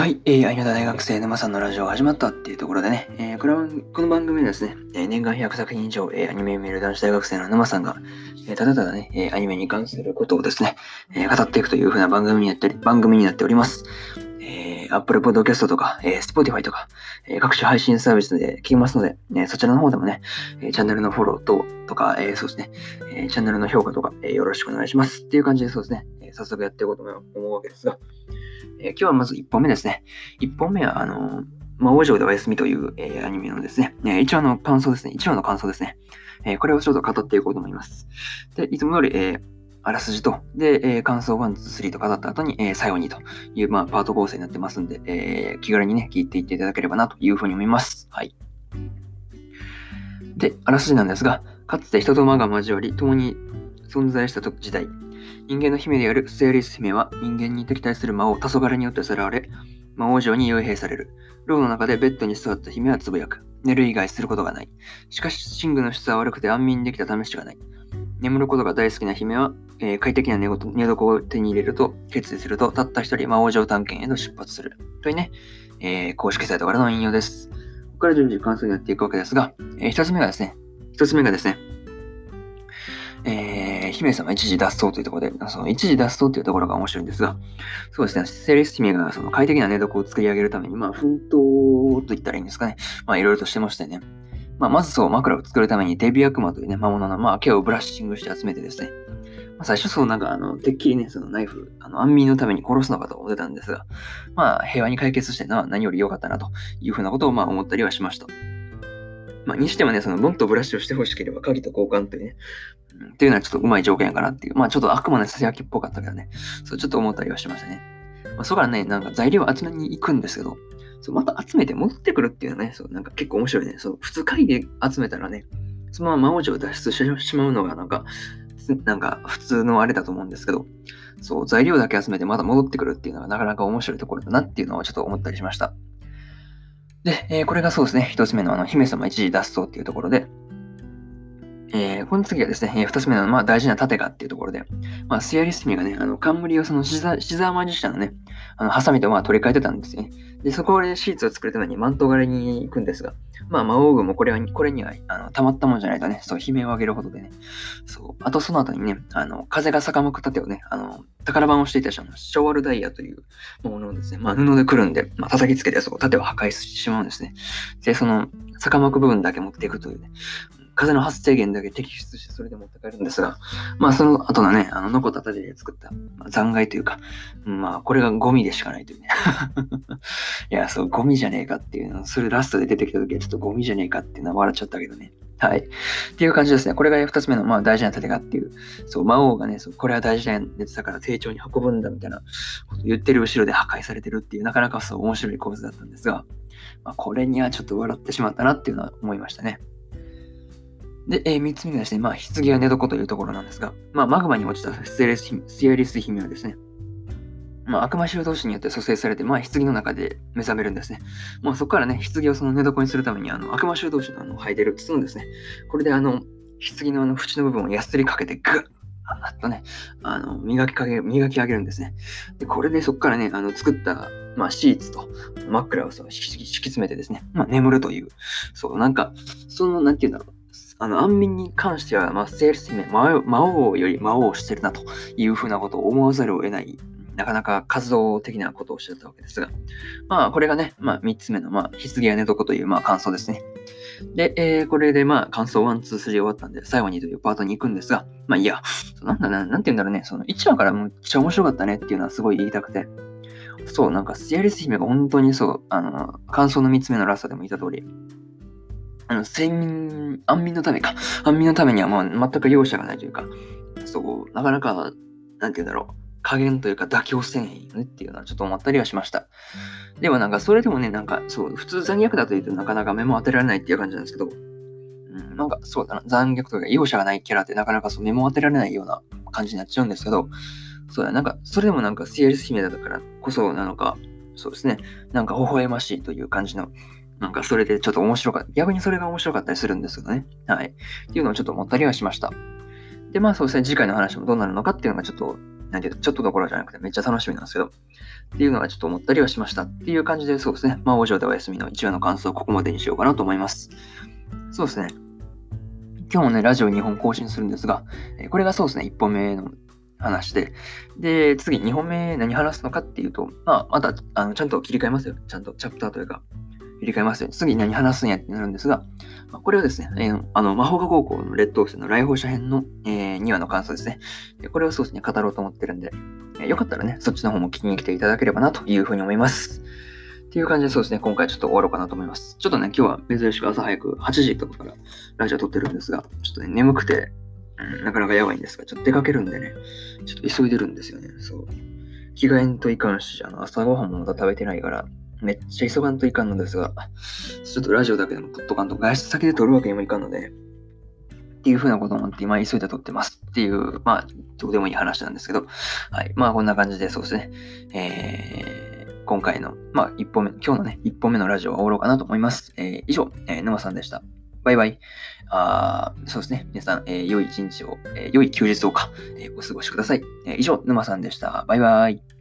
はい、えー、アイナ大学生沼さんのラジオが始まったっていうところでね、えー、これはこの番組はですね、えー、年間100作品以上、えー、アニメを見る男子大学生の沼さんが、えー、ただただね、えー、アニメに関することをですね、えー、語っていくという風な番組になって番組になっております。えー、Apple Podcast とか、えー、Spotify とか、えー、各種配信サービスで聞きますので、え、そちらの方でもね、えー、チャンネルのフォローと、とか、えー、そうですね、えー、チャンネルの評価とか、えー、よろしくお願いします。っていう感じでそうですね、えー、早速やっていこうと思うわけですが、えー、今日はまず1本目ですね。1本目は、あのー、魔王城でお休みという、えー、アニメのですね、えー、一話の感想ですね。一話の感想ですね。えー、これをちょっと語っていこうと思います。で、いつも通り、えー、あらすじと、で、えー、感想1、2、3と語った後に、えー、最後にという、まあ、パート構成になってますんで、えー、気軽にね、聞いていっていただければなというふうに思います。はい。で、あらすじなんですが、かつて人と魔が交わり、共に存在した時代、人間の姫であるセーリス姫は人間に敵対する魔王、黄昏によってさらわれ、魔王城に幽閉される。牢の中でベッドに座った姫はつぶやく。寝る以外することがない。しかし、寝具の質は悪くて安眠できた試しがない。眠ることが大好きな姫は、えー、快適な寝寝床を手に入れると、決意すると、たった一人魔王城探検へと出発する。というね、えー、公式サイトからの引用です。ここから順次関数になっていくわけですが、えー、一つ目がですね、一つ目がですね、姫様一時脱走というところで、その一時脱走というところが面白いんですが、そうですね、セレス姫がその快適な寝床を作り上げるために、まあ、奮闘と言ったらいいんですかね。まあ、いろいろとしてましてね。まあ、まずそう、枕を作るためにデビアクマというね、魔物の、まあ、毛をブラッシングして集めてですね。まあ、最初そう、なんか、あの、てっきりね、そのナイフ、あの、安眠のために殺すのかと思ってたんですが、まあ、平和に解決してな、何より良かったな、というふうなことを、まあ、思ったりはしました。まあ、にしてもね、その、ボンとブラッシュをしてほしければ、鍵と交換というね、っていうのはちょっとうまい条件やかなっていう。まあちょっと悪魔のささやきっぽかったけどね。そう、ちょっと思ったりはしましたね。まあ、そこからね、なんか材料集めに行くんですけど、そうまた集めて戻ってくるっていうのはね、そうなんか結構面白いね。そう普通会で集めたらね、そのまま魔王城を脱出してしまうのがなんか、なんか普通のあれだと思うんですけど、そう、材料だけ集めてまた戻ってくるっていうのがなかなか面白いところだなっていうのをちょっと思ったりしました。で、えー、これがそうですね、一つ目のあの、姫様一時脱走っていうところで、えー、この次はですね、えー、二つ目の、まあ、大事な盾がっていうところで、まあ、スヤリスミがね、あの、冠をそのシザシザーマジシャンのね、あの、ハサミとまあ取り替えてたんですね。で、そこでシーツを作るためにマント狩りに行くんですが、まあ、魔王軍もこれは、これには、あの、たまったもんじゃないとね、そう、悲鳴を上げるほどでね、そう、あとその後にね、あの、風が逆向く盾をね、あの、宝番をしていた人のショワルダイヤというものをですね、まあ、布でくるんで、まあ、叩きつけて、そこ、盾を破壊してしまうんですね。で、その、逆向く部分だけ持っていくというね、風の発生源だけ摘出してそれで持って帰るんですが、まあその後のね、あの残った盾で作った、まあ、残骸というか、まあこれがゴミでしかないというね。いや、そう、ゴミじゃねえかっていうの、それラストで出てきた時はちょっとゴミじゃねえかっていうのは笑っちゃったけどね。はい。っていう感じですね。これが二つ目の、まあ、大事な盾がっていう、そう、魔王がね、そうこれは大事なやつだから丁重に運ぶんだみたいなこと言ってる後ろで破壊されてるっていう、なかなかそう面白い構図だったんですが、まあ、これにはちょっと笑ってしまったなっていうのは思いましたね。で、えー、3つ目がですね、まあ、棺は寝床というところなんですが、まあ、マグマに落ちたステレススエリス姫はですね、まあ、悪魔修道士によって蘇生されて、まあ、棺の中で目覚めるんですね。まあ、そこからね、棺をその寝床にするために、あの、悪魔修道士のあの、履いてる筒のですね、これであの、棺のあの、縁の部分をやすりかけて、ぐっあっとね、あの、磨きかけ、磨き上げるんですね。で、これでそこからね、あの、作った、まあ、シーツと枕をそう敷き詰めてですね、まあ、眠るという、そう、なんか、その、なんて言うんだろう。あの、安眠に関しては、まあ、セールス姫、魔王より魔王をしてるなというふうなことを思わざるを得ない、なかなか活動的なことをしゃったわけですが、まあ、これがね、まあ、3つ目の、まあ、棺や寝床という、まあ、感想ですね。で、えー、これで、まあ、感想1、2、3終わったんで、最後にというパートに行くんですが、まあ、いや、なんだな、なんて言うんだろうね、その1話からむっちゃ面白かったねっていうのはすごい言いたくて、そう、なんか、シアリス姫が本当にそう、あの、感想の3つ目のラストでも言った通り、あの、睡眠、安眠のためか。安眠のためにはもう全く容赦がないというか、そう、なかなか、なんて言うんだろう。加減というか妥協せんへんよねっていうのはちょっと思ったりはしました。でもなんかそれでもね、なんかそう、普通残虐だと言うとなかなか目も当てられないっていう感じなんですけど、うん、なんかそうだな、残虐というか容赦がないキャラってなかなかそう目も当てられないような感じになっちゃうんですけど、そうだ、なんかそれでもなんかシエリス姫だからこそなのか、そうですね、なんか微笑ましいという感じのなんかそれでちょっと面白かった。逆にそれが面白かったりするんですけどね。はい。っていうのをちょっと思ったりはしました。で、まあそうですね、次回の話もどうなるのかっていうのがちょっとなんていう、ちょっとどころじゃなくてめっちゃ楽しみなんですけど、っていうのがちょっと思ったりはしました。っていう感じで、そうですね。まあ、お嬢でお休みの1話の感想をここまでにしようかなと思います。そうですね。今日もね、ラジオ2本更新するんですが、これがそうですね、1本目の話で、で、次2本目何話すのかっていうと、まあ、また、あの、ちゃんと切り替えますよ。ちゃんとチャプターというか、切り替えますよ。次何話すんやってなるんですが、まあ、これはですね、えー、あの、魔法科高校の劣等生の来訪者編の、えー、2話の感想ですね。これをそうですね、語ろうと思ってるんで、えー、よかったらね、そっちの方も聞きに来ていただければなというふうに思います。っていう感じでそうですね、今回ちょっと終わろうかなと思います。ちょっとね、今日は珍しく朝早く8時とかからラジオ撮ってるんですが、ちょっとね、眠くて、うん、なかなかやばいんですが、ちょっと出かけるんでね、ちょっと急いでるんですよね。そう。着替えんといかんし、あの、朝ごはんもまだ食べてないから、めっちゃ急がんといかんのですが、ちょっとラジオだけでも撮っとかんと、外出先で撮るわけにもいかんので、っていうふうなことを思って今急いで撮ってますっていう、まあ、どうでもいい話なんですけど、はい。まあ、こんな感じでそうですね。えー、今回の、まあ、一本目、今日のね、一本目のラジオは終わろうかなと思います。えー、以上、えー、沼さんでした。バイバイ。あそうですね。皆さん、えー、良い一日を、えー、良い休日をか、えー、お過ごしください。えー、以上、沼さんでした。バイバイ。